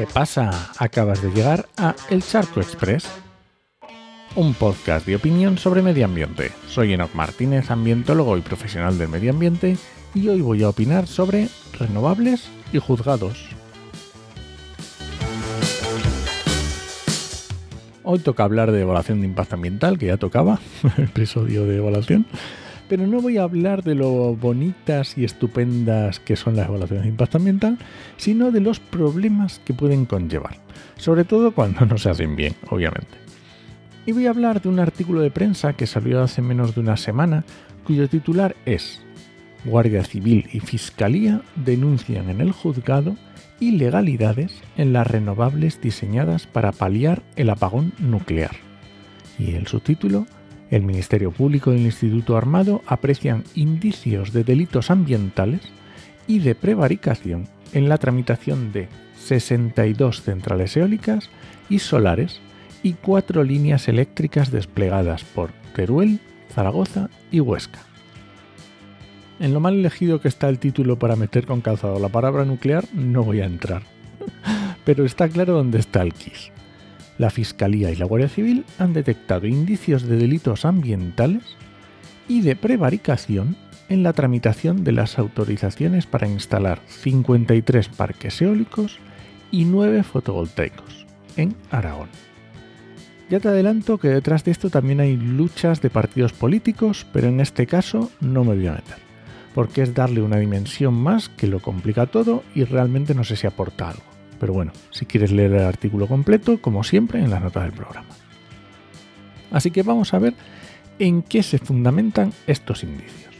¿Qué pasa? Acabas de llegar a El Charco Express, un podcast de opinión sobre medio ambiente. Soy Enoch Martínez, ambientólogo y profesional del medio ambiente, y hoy voy a opinar sobre renovables y juzgados. Hoy toca hablar de evaluación de impacto ambiental, que ya tocaba, episodio de evaluación. Pero no voy a hablar de lo bonitas y estupendas que son las evaluaciones de impacto ambiental, sino de los problemas que pueden conllevar. Sobre todo cuando no se hacen bien, obviamente. Y voy a hablar de un artículo de prensa que salió hace menos de una semana, cuyo titular es Guardia Civil y Fiscalía denuncian en el juzgado ilegalidades en las renovables diseñadas para paliar el apagón nuclear. Y el subtítulo, el Ministerio Público y el Instituto Armado aprecian indicios de delitos ambientales y de prevaricación en la tramitación de 62 centrales eólicas y solares y cuatro líneas eléctricas desplegadas por Teruel, Zaragoza y Huesca. En lo mal elegido que está el título para meter con calzado la palabra nuclear, no voy a entrar. Pero está claro dónde está el KISS. La Fiscalía y la Guardia Civil han detectado indicios de delitos ambientales y de prevaricación en la tramitación de las autorizaciones para instalar 53 parques eólicos y 9 fotovoltaicos en Aragón. Ya te adelanto que detrás de esto también hay luchas de partidos políticos, pero en este caso no me voy a meter porque es darle una dimensión más que lo complica todo y realmente no sé si aporta algo. Pero bueno, si quieres leer el artículo completo, como siempre, en las notas del programa. Así que vamos a ver en qué se fundamentan estos indicios.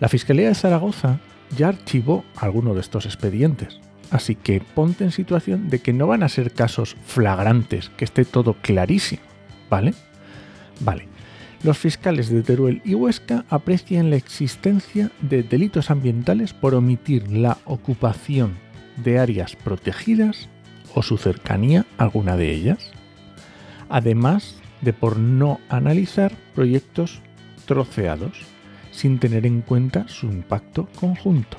La Fiscalía de Zaragoza ya archivó alguno de estos expedientes, así que ponte en situación de que no van a ser casos flagrantes, que esté todo clarísimo, ¿vale? Vale, los fiscales de Teruel y Huesca aprecian la existencia de delitos ambientales por omitir la ocupación de áreas protegidas o su cercanía a alguna de ellas, además de por no analizar proyectos troceados sin tener en cuenta su impacto conjunto,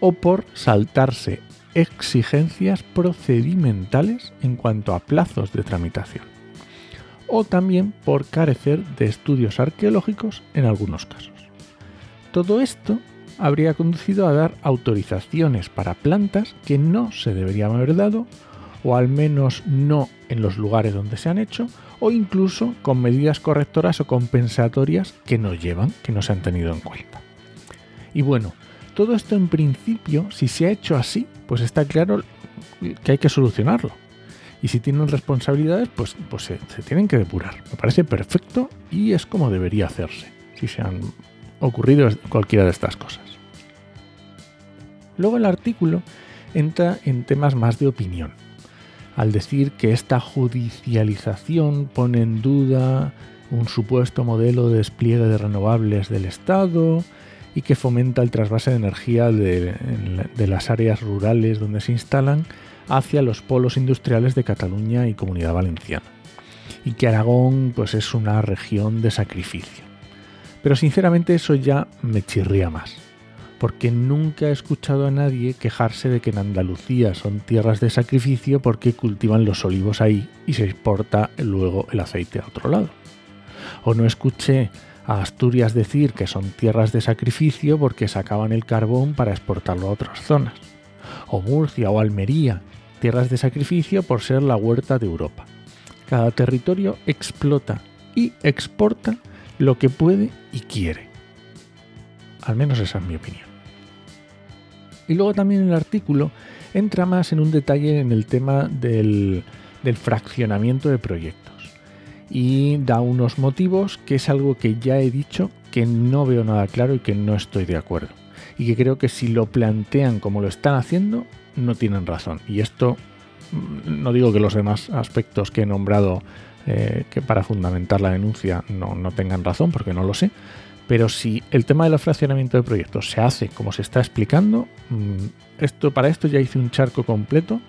o por saltarse exigencias procedimentales en cuanto a plazos de tramitación o también por carecer de estudios arqueológicos en algunos casos. Todo esto habría conducido a dar autorizaciones para plantas que no se deberían haber dado, o al menos no en los lugares donde se han hecho, o incluso con medidas correctoras o compensatorias que no llevan, que no se han tenido en cuenta. Y bueno, todo esto en principio, si se ha hecho así, pues está claro que hay que solucionarlo y si tienen responsabilidades, pues, pues se, tienen que depurar. Me parece perfecto y es como debería hacerse, si se han ocurrido cualquiera de estas cosas. Luego el artículo entra en temas más de opinión, al decir que esta judicialización pone en duda un supuesto modelo de despliegue de renovables del Estado y que fomenta el trasvase de energía de, de las áreas rurales donde se instalan hacia los polos industriales de Cataluña y Comunidad Valenciana, y que Aragón pues, es una región de sacrificio. Pero sinceramente eso ya me chirría más, porque nunca he escuchado a nadie quejarse de que en Andalucía son tierras de sacrificio porque cultivan los olivos ahí y se exporta luego el aceite a otro lado. O no escuché a Asturias decir que son tierras de sacrificio porque sacaban el carbón para exportarlo a otras zonas. O Murcia o Almería, tierras de sacrificio por ser la huerta de Europa. Cada territorio explota y exporta lo que puede y quiere. Al menos esa es mi opinión. Y luego también el artículo entra más en un detalle en el tema del, fraccionamiento de proyectos y da unos motivos que es algo que ya he dicho que no veo nada claro y que no estoy de acuerdo. Y que creo que si lo plantean como lo están haciendo, no tienen razón. Y esto, mm, no digo que los demás aspectos que he nombrado eh, que para fundamentar la denuncia no, no tengan razón, porque no lo sé, pero si el tema del fraccionamiento de proyectos se hace como se está explicando, mm, esto, para esto ya hice un charco completo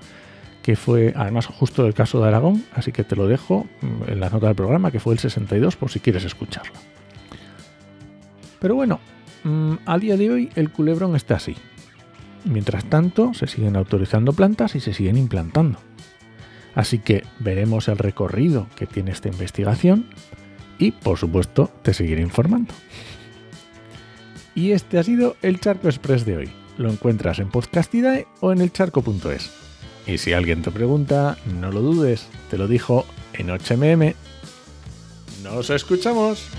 que fue además justo del caso de Aragón, así que te lo dejo mm, en la nota del programa, que fue el 62, por si quieres escucharlo. Pero bueno, a día de hoy el culebrón está así mientras tanto se siguen autorizando plantas y se siguen implantando. Así que veremos el recorrido que tiene esta investigación y, por supuesto, te seguiré informando. Y este ha sido el Charco Express de hoy. Lo encuentras en Podcastidae o en elcharco.es. Y si alguien te pregunta, no lo dudes, te lo dijo en 8mm. ¡Nos escuchamos!